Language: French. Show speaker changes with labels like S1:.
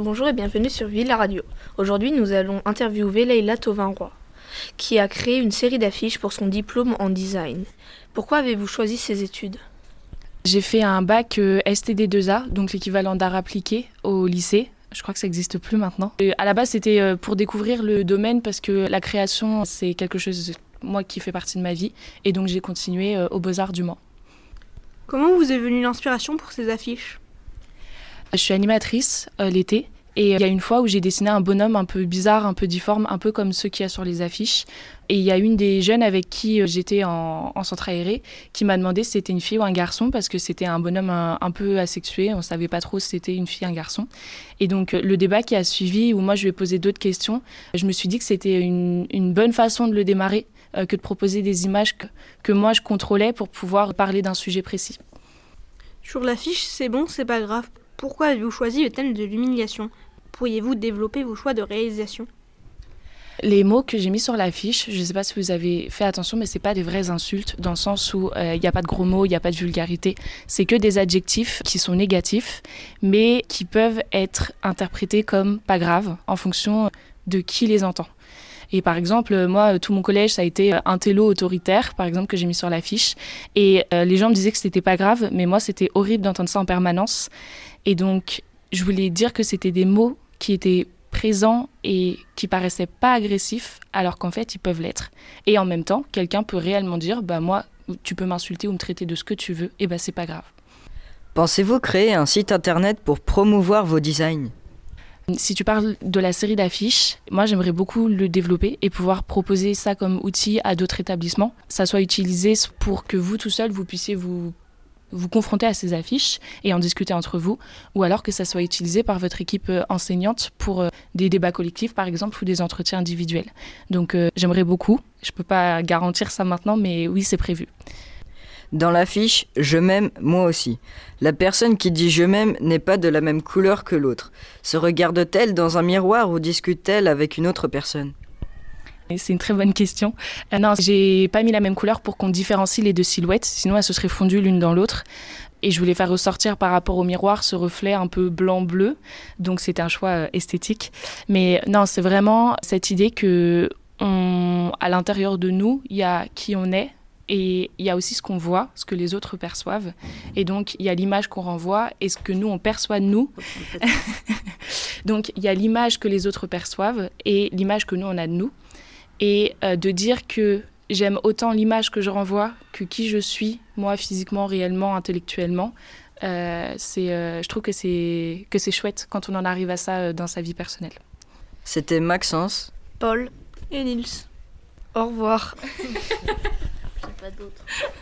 S1: Bonjour et bienvenue sur Villa Radio. Aujourd'hui, nous allons interviewer Leila Tauvin-Roy, qui a créé une série d'affiches pour son diplôme en design. Pourquoi avez-vous choisi ces études?
S2: J'ai fait un bac euh, STD2A, donc l'équivalent d'art appliqué au lycée. Je crois que ça n'existe plus maintenant. Et à la base, c'était euh, pour découvrir le domaine parce que la création, c'est quelque chose, moi, qui fait partie de ma vie. Et donc, j'ai continué euh, aux Beaux-Arts du Mans.
S1: Comment vous est venue l'inspiration pour ces affiches?
S2: Je suis animatrice euh, l'été et il y a une fois où j'ai dessiné un bonhomme un peu bizarre, un peu difforme, un peu comme ceux qu'il y a sur les affiches. Et il y a une des jeunes avec qui euh, j'étais en, en centre aéré qui m'a demandé si c'était une fille ou un garçon parce que c'était un bonhomme un, peu asexué. On savait pas trop si c'était une fille ou un garçon. Et donc euh, le débat qui a suivi, où moi je lui ai posé d'autres questions, je me suis dit que c'était une, bonne façon de le démarrer que de proposer des images que moi je contrôlais pour pouvoir parler d'un sujet précis.
S1: Sur l'affiche, c'est bon, c'est pas grave. Pourquoi avez-vous choisi le thème de l'humiliation? Pourriez-vous développer vos choix de réalisation?
S2: Les mots que j'ai mis sur l'affiche, je ne sais pas si vous avez fait attention, mais c'est pas des vraies insultes dans le sens où il n'y a pas de gros mots, il n'y a pas de vulgarité. C'est que des adjectifs qui sont négatifs, mais qui peuvent être interprétés comme pas grave en fonction de qui les entend. Et par exemple, moi, tout mon collège, ça a été un télo autoritaire, par exemple, que j'ai mis sur l'affiche. Et euh, les gens me disaient que c'était pas grave, mais moi, c'était horrible d'entendre ça en permanence. Et donc, je voulais dire que c'était des mots qui étaient présents et qui paraissaient pas agressifs, alors qu'en fait, ils peuvent l'être. Et en même temps, quelqu'un peut réellement dire, bah moi, tu peux m'insulter ou me traiter de ce que tu veux, et bah c'est pas grave.
S3: Pensez-vous créer un site internet pour promouvoir vos designs?
S2: Si tu parles de la série d'affiches, moi j'aimerais beaucoup le développer et pouvoir proposer ça comme outil à d'autres établissements. Ça soit utilisé pour que vous tout seul, vous puissiez vous vous confronter à ces affiches et en discuter entre vous, ou alors que ça soit utilisé par votre équipe euh, enseignante pour euh, des débats collectifs, par exemple, ou des entretiens individuels. Donc euh, j'aimerais beaucoup. Je ne peux pas garantir ça maintenant, mais oui, c'est prévu.
S3: Dans l'affiche Je m'aime moi aussi. La personne qui dit je m'aime n'est pas de la même couleur que l'autre. Se regarde-t-elle dans un miroir ou discute-t-elle avec une autre personne?
S2: C'est une très bonne question. Euh, non, j'ai pas mis la même couleur pour qu'on différencie les deux silhouettes, sinon elles se seraient fondues l'une dans l'autre. Et je voulais faire ressortir par rapport au miroir ce reflet un peu blanc-bleu. Donc c'était un choix euh, esthétique. Mais non, c'est vraiment cette idée que à l'intérieur de nous, il y a qui on est. Et il y a aussi ce qu'on voit, ce que les autres perçoivent. Et donc, il y a l'image qu'on renvoie et ce que nous, on perçoit de nous. donc, il y a l'image que les autres perçoivent et l'image que nous, on a de nous et euh, de dire que j'aime autant l'image que je renvoie que qui je suis, moi, physiquement, réellement, intellectuellement. Euh, c'est, euh, je trouve que c'est, que c'est chouette quand on en arrive à ça euh, dans sa vie personnelle.
S3: C'était Maxence,
S1: Paul et Nils. Au revoir.
S4: J'ai pas d'autres.